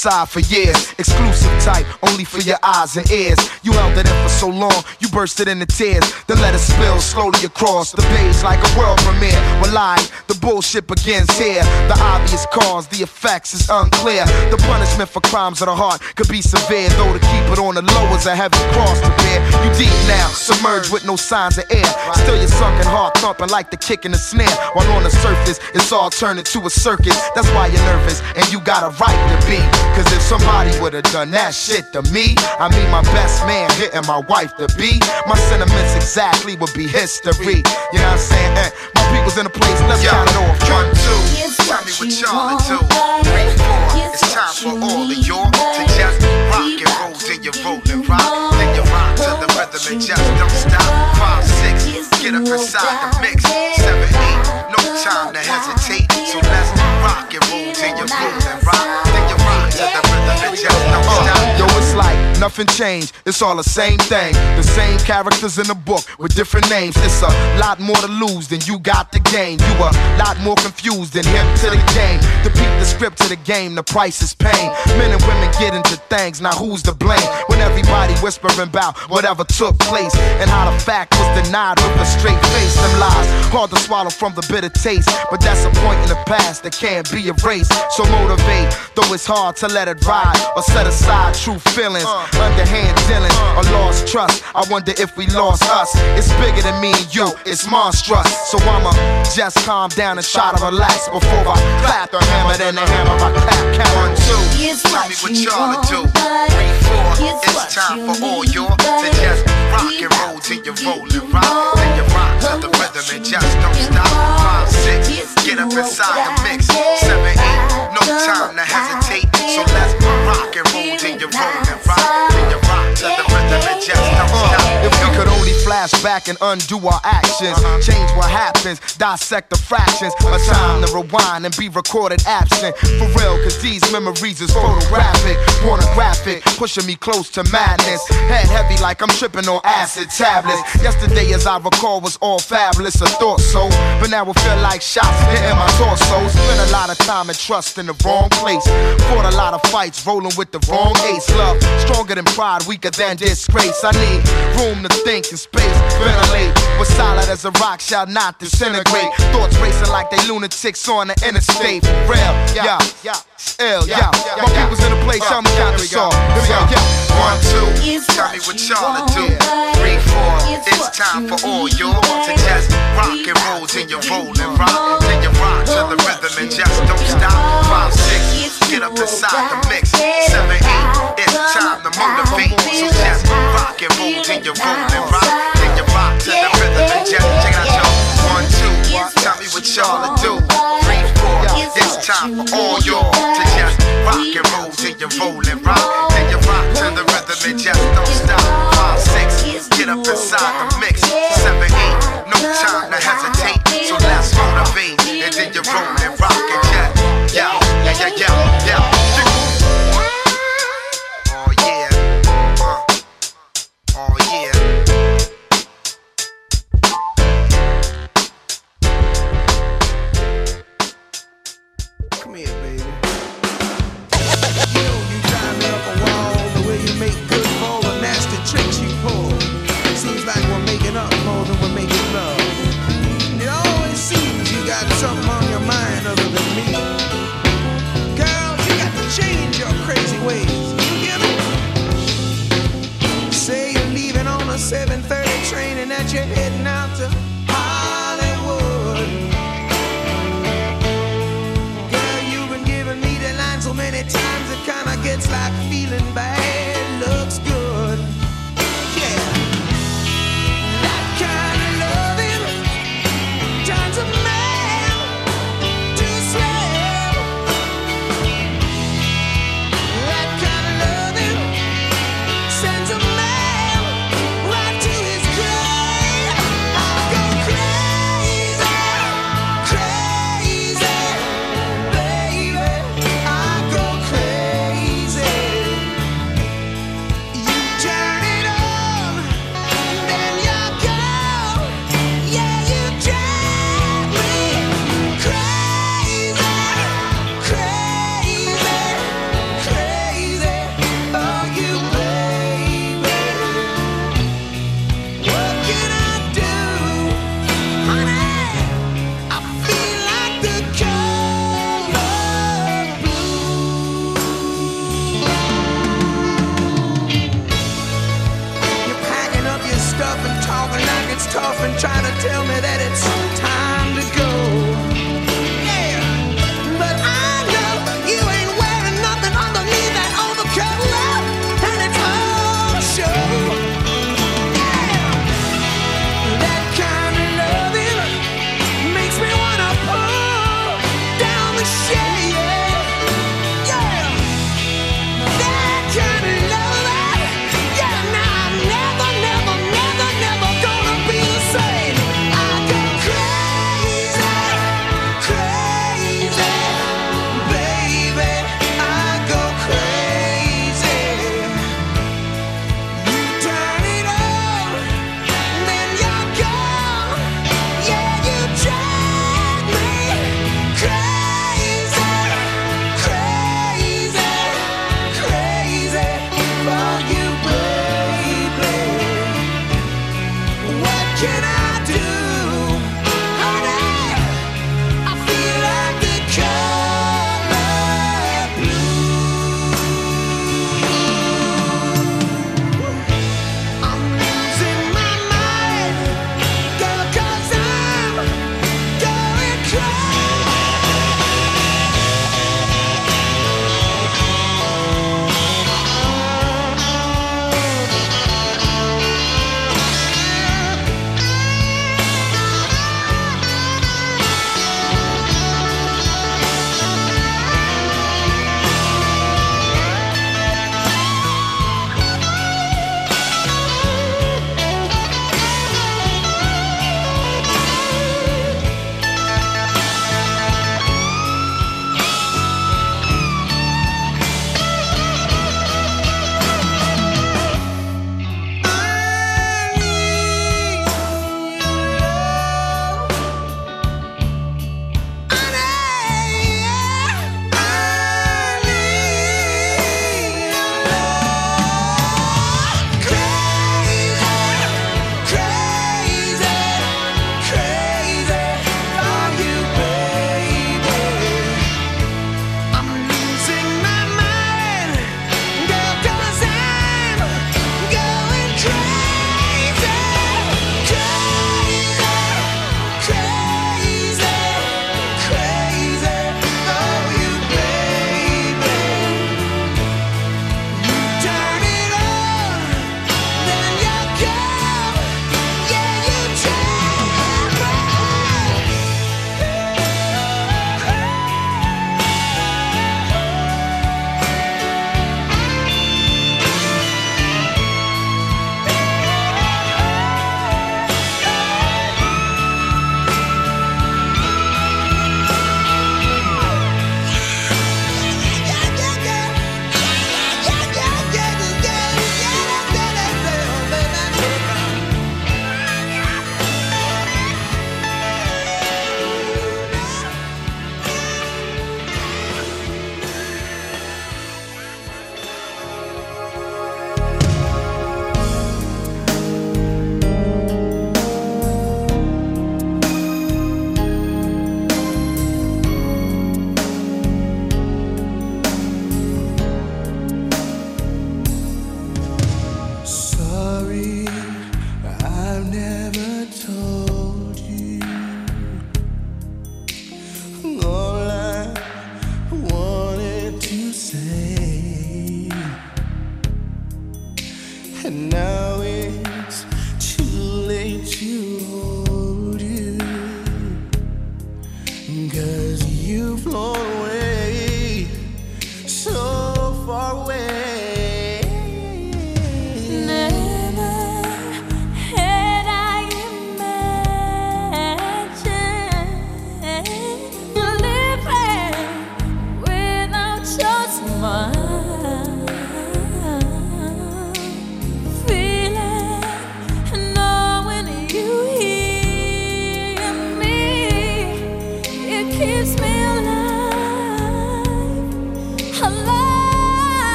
inside for years. Exclusive type, only for your eyes and ears. You held it in for so long, you bursted into tears. Then let it spill slowly across the page like a world premiere. We're live, the bullshit begins here. The obvious cause, the effects is unclear. The punishment for crimes of the heart could be severe, though to keep it on the low is a heavy cross to bear. You deep now, submerged with no signs of air. Still your sunken heart thumping like the kick in the snare. While on the surface, it's all turning to a circus. That's why you're nervous, and you got a right to be. Cause if somebody would've done that shit to me, I mean my best man hitting my wife to be, my sentiments exactly would be history. You know what I'm saying? Eh, my people's in the place, let's count it off. one, two. Tell me what y'all want, Three, four. It's time for all of y'all to just rock and roll till you roll and rock. Then you rock to the rhythm and just don't stop. Five, six. Get up inside the mix. Seven, eight. No time to hesitate. Nothing changed. It's all the same thing. The same characters in the book with different names. It's a lot more to lose than you got to gain. You a lot more confused than hip to the game. To beat the script to the game, the price is pain. Men and women get into things. Now who's to blame? When everybody whispering about whatever took place and how the fact was denied with a straight face. Them lies hard to swallow from the bitter taste, but that's a point in the past that can't be erased. So motivate, though it's hard to let it ride or set aside true feelings, underhand dealings or lost trust. I wonder if we lost us. It's bigger than me and you, it's monstrous. So I'ma just calm down and try to relax before I clap the hammer, then the hammer I clap. Count One, two. It's Tell me what y'all want, do. Three, four. It's time for all y'all to just rock and roll till to you roll and rock. Then you rock to the rhythm and just don't stop. Five, six. Get up inside the mix. Seven, eight. No time to hesitate. So let's rock and roll till you roll and rock. Then you rock to the rhythm and just don't stop. If we could only flash back and undo our actions, change what happens, dissect the fractions, a time to rewind and be recorded absent. For real, cause these memories is photographic, pornographic, pushing me close to madness. Head heavy like I'm tripping on acid tablets. Yesterday, as I recall, was all fabulous, I thought so. But now it feel like shots hitting my torso. Spent a lot of time and trust in the wrong place. Fought a lot of fights, rolling with the wrong ace. Love, stronger than pride, weaker than disgrace. I need room to think and space, ventilate. But solid as a rock shall not disintegrate. Thoughts racing like they lunatics on the interstate. For real, yeah, yeah, ill, yeah. My people's in the place, y'all me count this off. Here we go, yeah. One, two. It's Tell me what you y'all want, do. Three, four. It's It's time for all need, y'all to just rock and roll about till to you give roll and rock. Till you rock to the rhythm and just don't stop. Five, six. Get you up inside the roll till you roll and rock. Till you rock to the rhythm and check it out, y'all. One, two. Tell me what y'all to do. Three, four. It's time for all y'all to just rock and roll till you roll and rock. Till you rock to the rhythm and just don't stop. Five, six. Get up inside the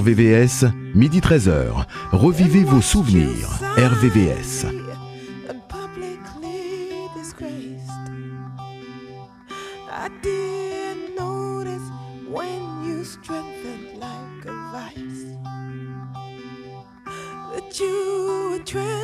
RVVS, midi 13h. Revivez vos souvenirs. RVVS. You like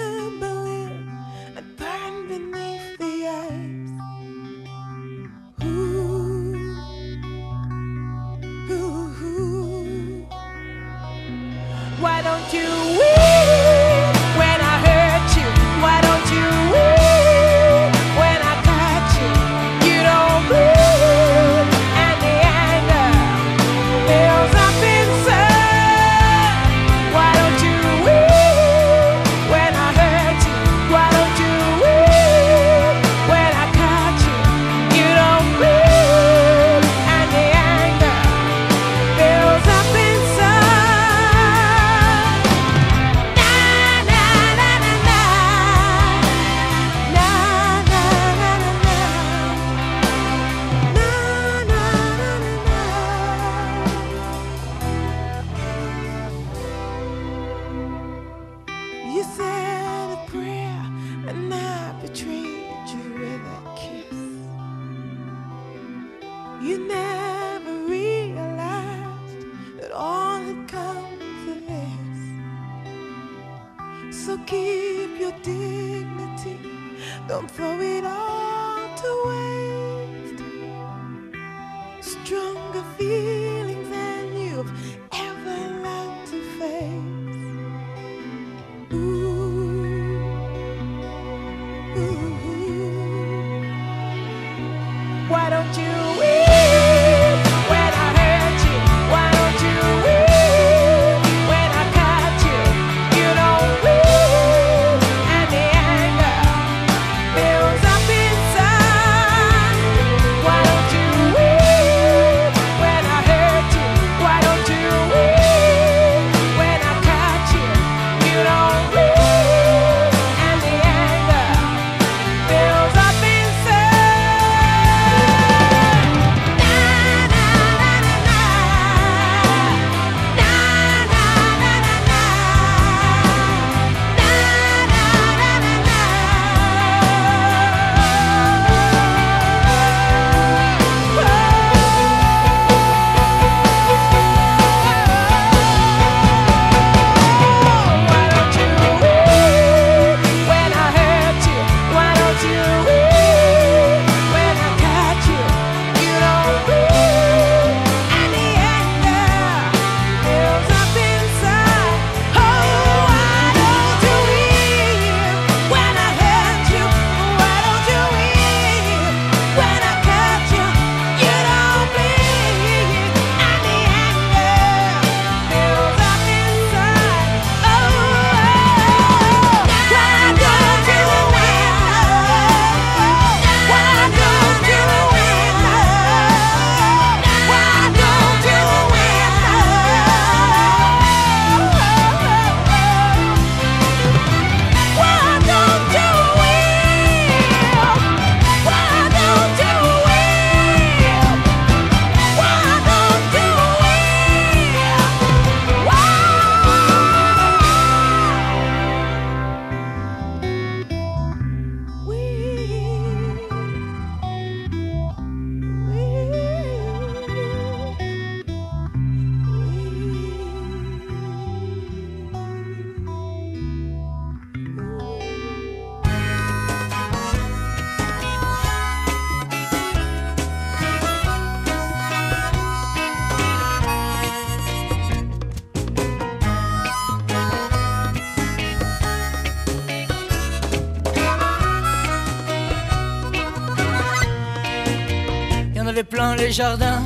les jardins.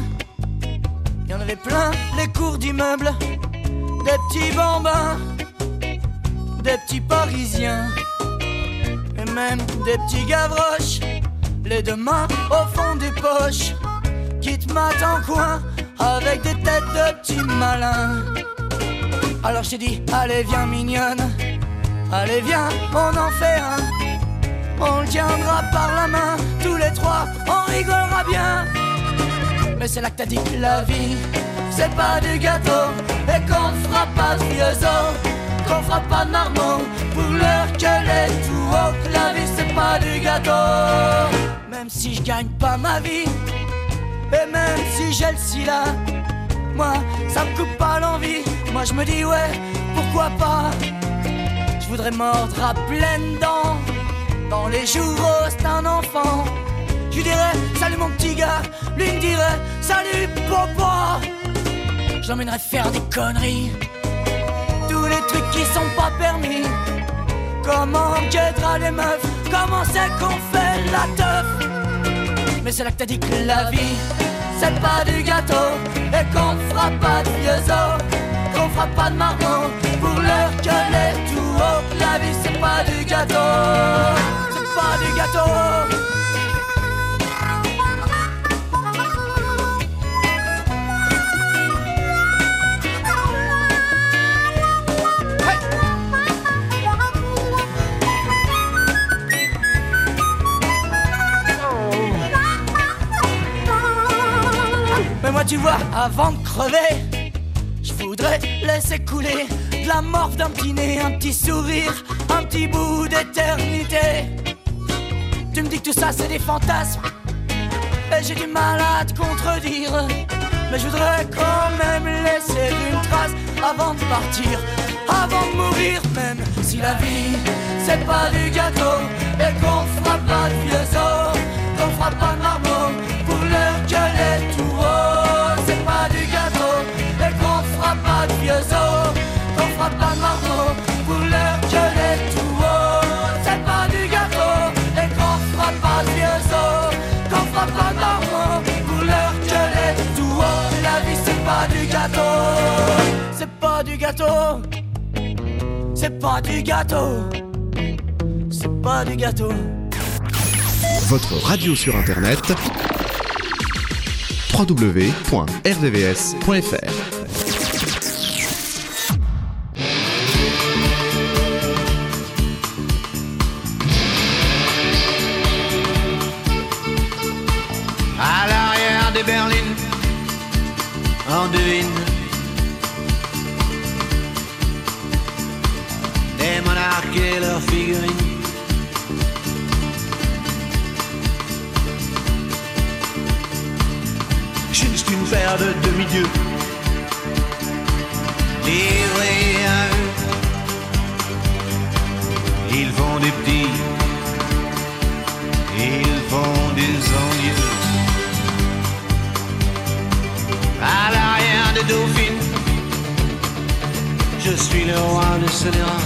Il y en avait plein les cours d'immeubles. Des petits bambins, des petits parisiens. Et même des petits gavroches. Les deux mains au fond des poches. Qui te matent en coin avec des têtes de petits malins. Alors je dit, allez viens mignonne, allez viens, on en fait un. On le tiendra par la main, tous les trois, on rigolera bien. Mais c'est là que t'as dit que la vie, c'est pas du gâteau, et qu'on fera pas de vieux qu'on fera pas de marmot, pour l'heure qu'elle est tout haut, que la vie c'est pas du gâteau. Même si je gagne pas ma vie, et même si j'ai le sida, moi ça me coupe pas l'envie. Moi je me dis ouais, pourquoi pas? Je voudrais mordre à pleines dents dans les jours d'un enfant. Je dirais salut mon petit gars, lui dirait salut papa. Je l'emmènerais faire des conneries, tous les trucs qui sont pas permis. Comment on guettera les meufs, comment c'est qu'on fait la teuf? Mais c'est là que t'as dit que la vie, c'est pas du gâteau, et qu'on fera pas de vieux os qu'on fera pas de marron pour l'heure que est tout haut. La vie c'est pas du gâteau, c'est pas du gâteau. Tu vois, avant de crever, je voudrais laisser couler de la morve d'un petit nez, un petit sourire, un petit bout d'éternité. Tu me dis que tout ça c'est des fantasmes, et j'ai du mal à te contredire. Mais je voudrais quand même laisser une trace avant de partir, avant de mourir, même si la vie c'est pas du gâteau, et qu'on fera pas de vieux os, qu'on fera pas os, qu'on fera pas l'heure qu'elle est tout haut. C'est pas du gâteau, et qu'on fera pas vieux os, qu'on fera pas l'heure qu'elle est tout haut. La vie c'est pas du gâteau, c'est pas du gâteau, c'est pas du gâteau, c'est pas du gâteau. Votre radio sur internet www.rdvs.fr et leurs figurines. Juste une paire de demi-dieux livrés à eux. Ils font des petits, ils font des envieux. à l'arrière des dauphines. Je suis le roi de scélérat,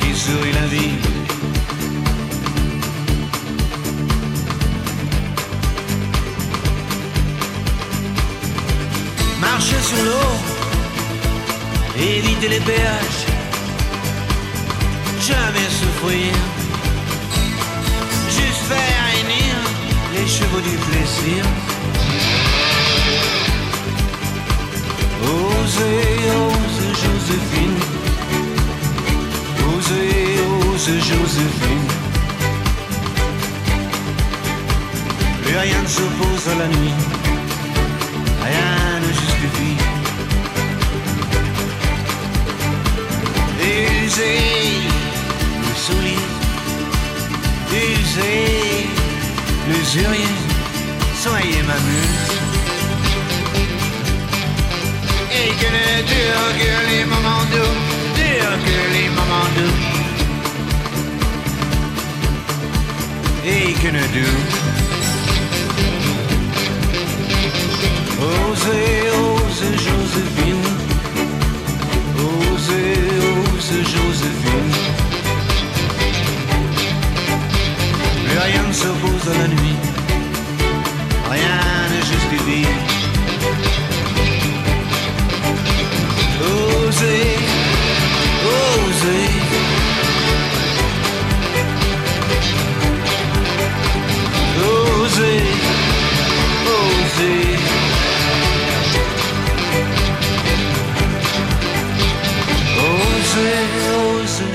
qui sourit la vie. Marcher sur l'eau, éviter les péages, jamais souffrir, juste faire réunir les chevaux du plaisir. Osez, ose Joséphine. Ose Joséphine. Plus rien ne s'oppose à la nuit. Rien ne justifie. Usez le soulier. Usez l'usurier. Soyez ma muse. Et que ne dure que les moments doux, dure que les moments doux. Que ne dure. Osez, osez Joséphine. Osez, osez Joséphine. Plus rien ne s'oppose à la nuit.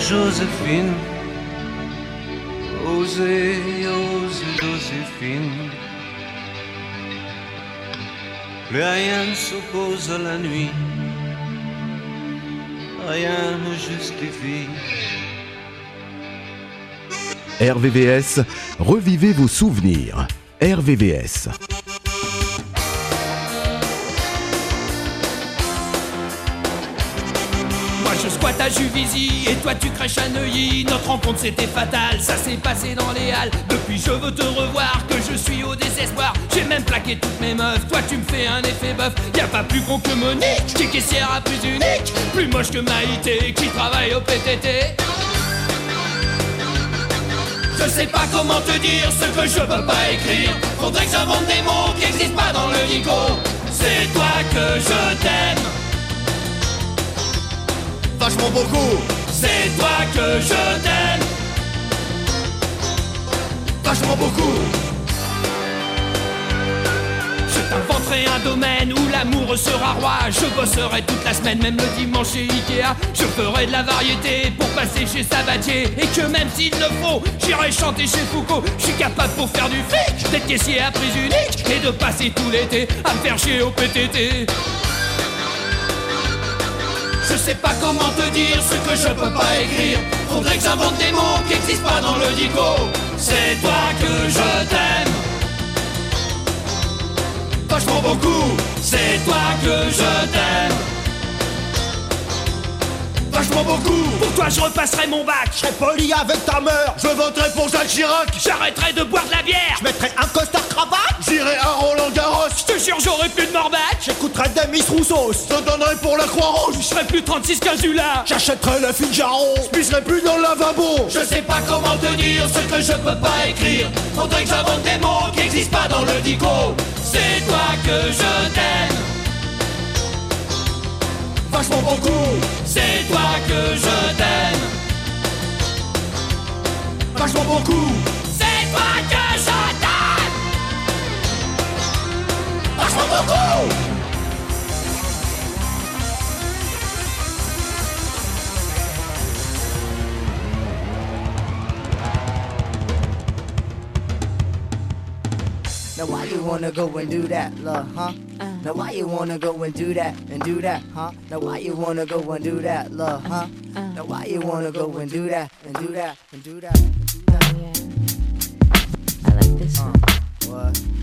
Joséphine. Osez, osez, Joséphine. Plus rien ne s'oppose à la nuit. Rien ne justifie. RVVS, revivez vos souvenirs. RVVS. Juvisy et toi tu crèches à Neuilly. Notre rencontre c'était fatal, ça s'est passé dans les halles. Depuis je veux te revoir, que je suis au désespoir. J'ai même plaqué toutes mes meufs, toi tu me fais un effet boeuf. Y a pas plus con que Monique, qui est caissière à plus unique. Plus moche que Maïté, qui travaille au PTT. Je sais pas comment te dire ce que je peux pas écrire. Faudrait que j'invente des mots qui existent pas dans le dico. C'est toi que je t'aime. Vachement beaucoup. C'est toi que je t'aime. Vachement beaucoup. Je t'inventerai un domaine où l'amour sera roi. Je bosserai toute la semaine, même le dimanche chez Ikea. Je ferai de la variété pour passer chez Sabatier. Et que même s'il le faut, j'irai chanter chez Foucault. Je suis capable pour faire du fric, d'être caissier à prix unique. Et de passer tout l'été à me faire chier au PTT. Je sais pas comment te dire ce que je peux pas écrire. Faudrait que j'invente des mots qui existent pas dans le dico. C'est toi que je t'aime. Vachement beaucoup. C'est toi que je t'aime. Vachement beaucoup. Pour toi, je repasserai mon bac. Je serai poli avec ta mère. Je voterai pour Jacques Chirac. J'arrêterai de boire de la bière. Je mettrai un costard cravate. J'irai à Roland Garros. Je te jure, j'aurai plus de morbac. J'écouterai des Miss Rousseau. Je te donnerai pour la Croix-Rouge. Je serai plus 36 Casula. J'achèterai le Figaro. Je plus dans le lavabo. Je sais pas comment te dire ce que je peux pas écrire. Faudrait que j'invente des mots qui existent pas dans le dico. C'est toi que je t'aime. Vachement beaucoup. C'est toi que je t'aime. Vachement beaucoup. C'est toi que je t'aime. Vachement beaucoup. Now why you wanna go and do that, love, huh? Uh. Now why you wanna go and do that and do that, huh? Now why you wanna go and do that, love, huh? Uh. Now why you wanna go and do that and do that and do that and do that? Oh, I like this uh, one. What?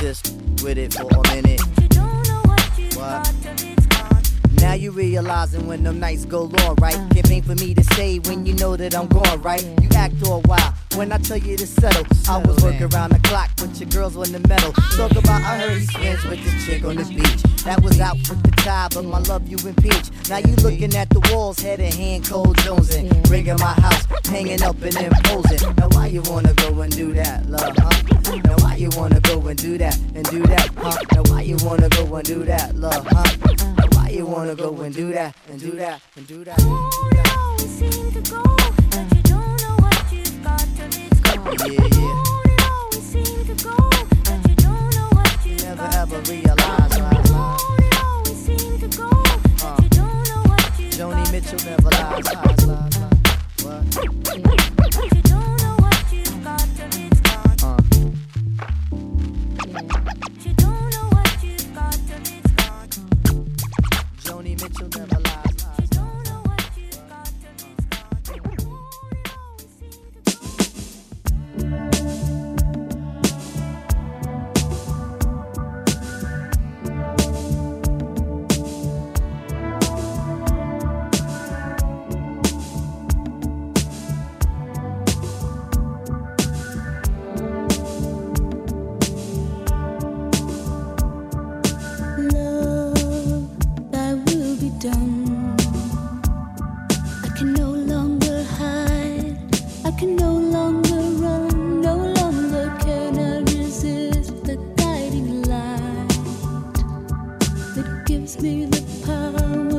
Just with it for a minute. What? Now you realizing when them nights go long, right? Can't pain for me to say when you know that I'm gone, right? You act all wild when I tell you to settle. I was working around the clock, but your girls on the metal. Talk about I heard he spends with this chick on the beach. That was out with the tie, but my love you impeach. Now you looking at the walls, head in hand, cold jonesing. Rigging my house, hanging up and imposing. Now why you wanna go and do that, love, huh? Now why you wanna go and do that and do that, huh? Now why you wanna go and do that, love, huh? Now why you wanna go and do that and do that and do that? Yeah, yeah. Never ever realize, right? Joni Mitchell never lies, lies, lies, lies. What? the power.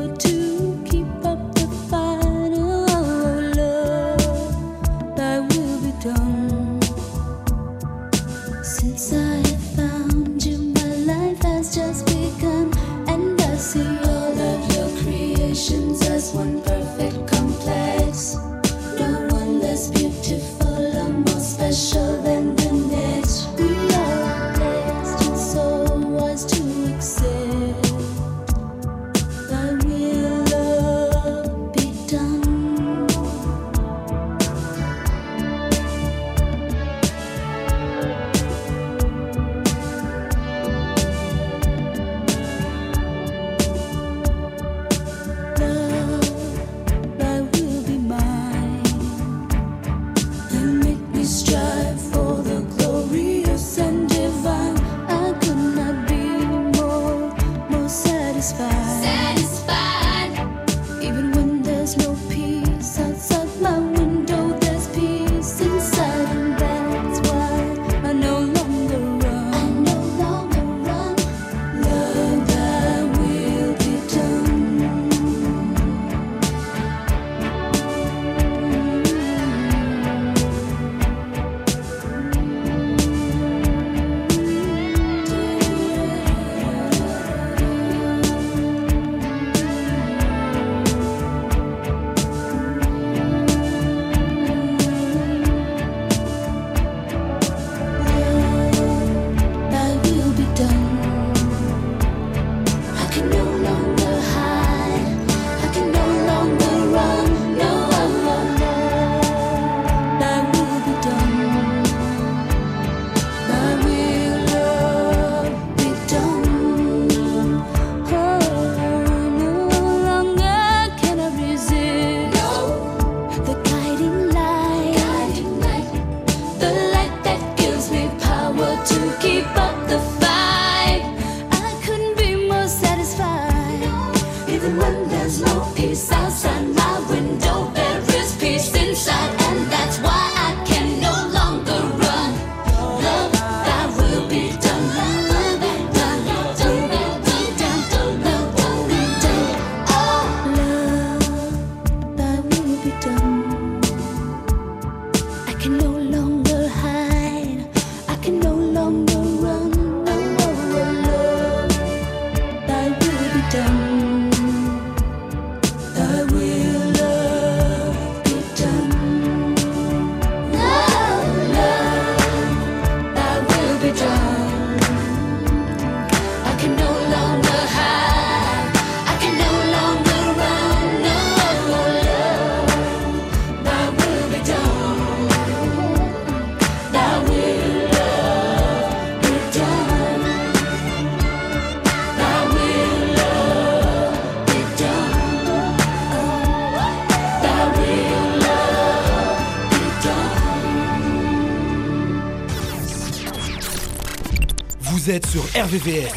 Sur RVVS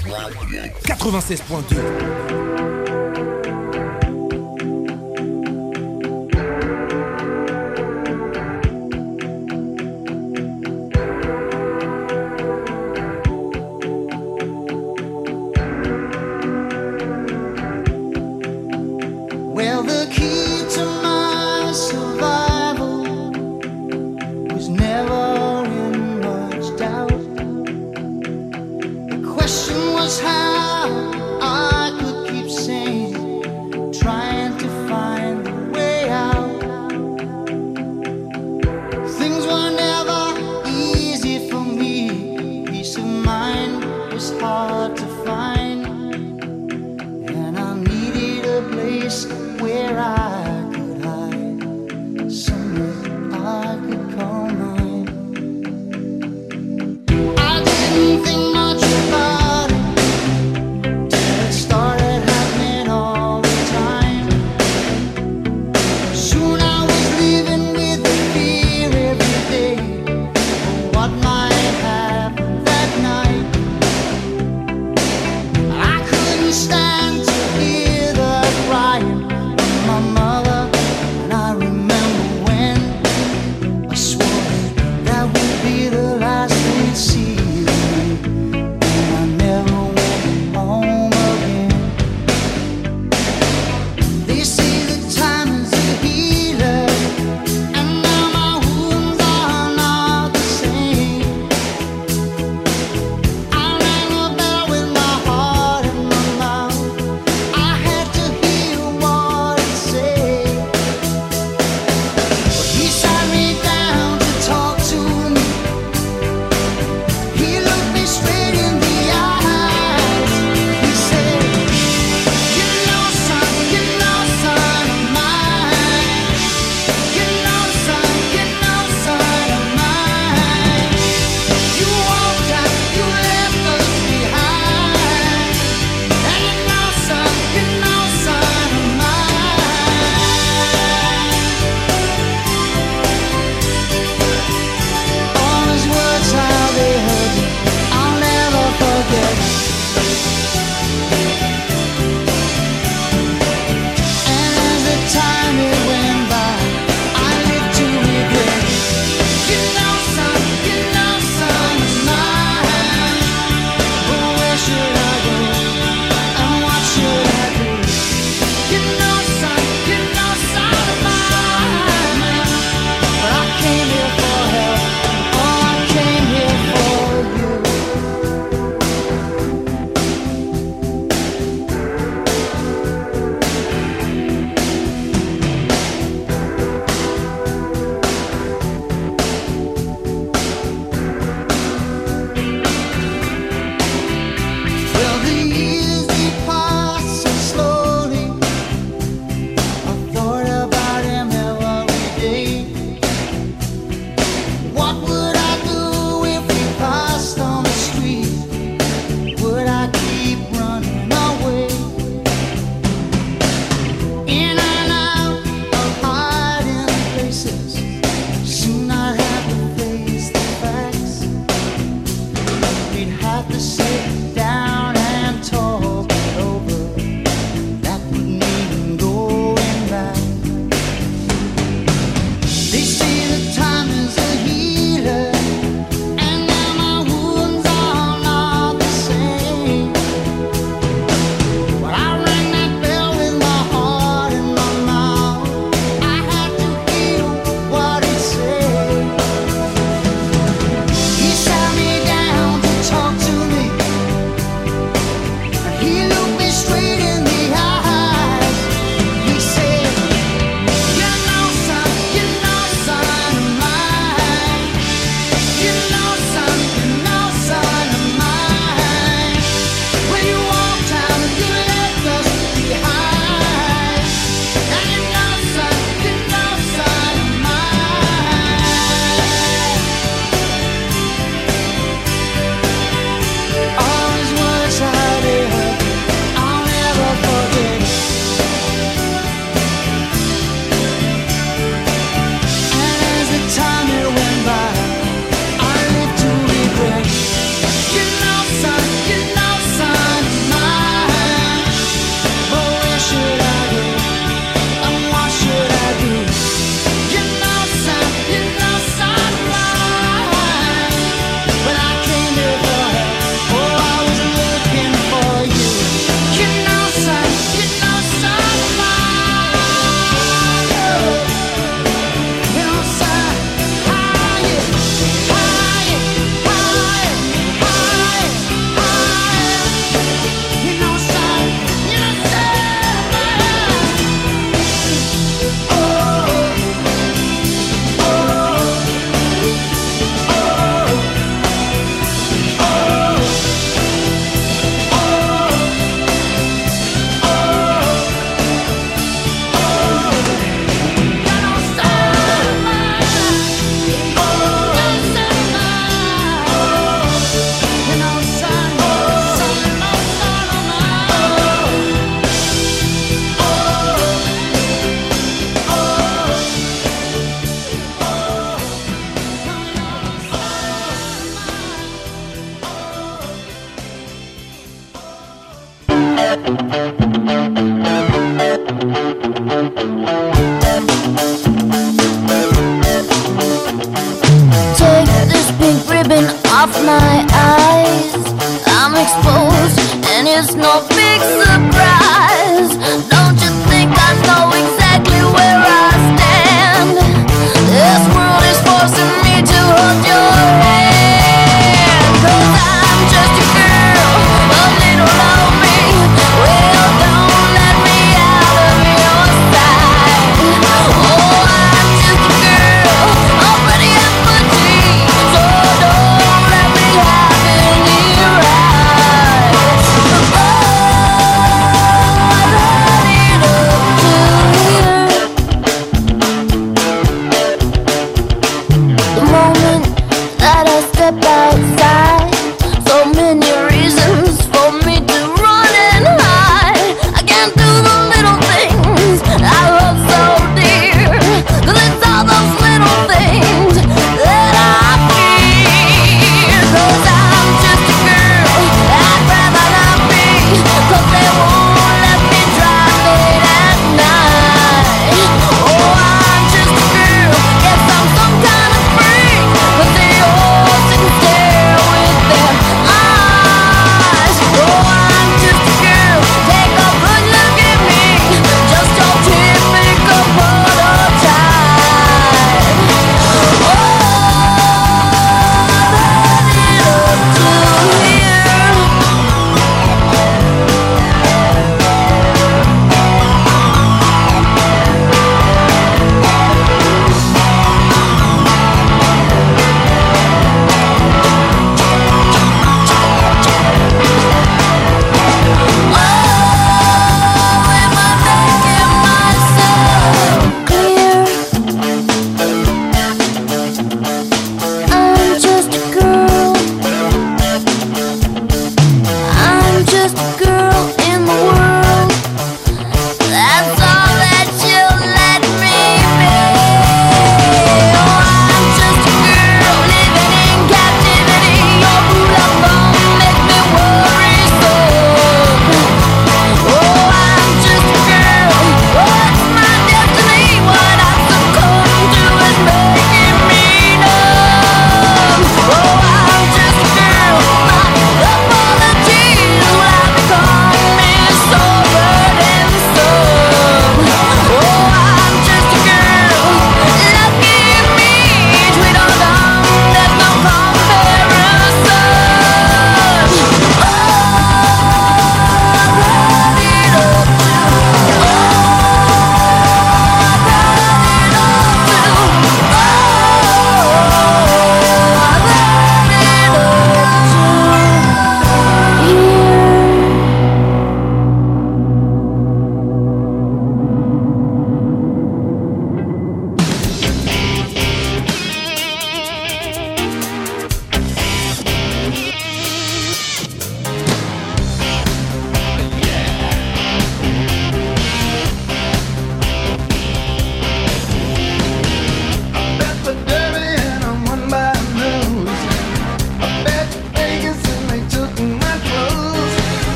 96.2.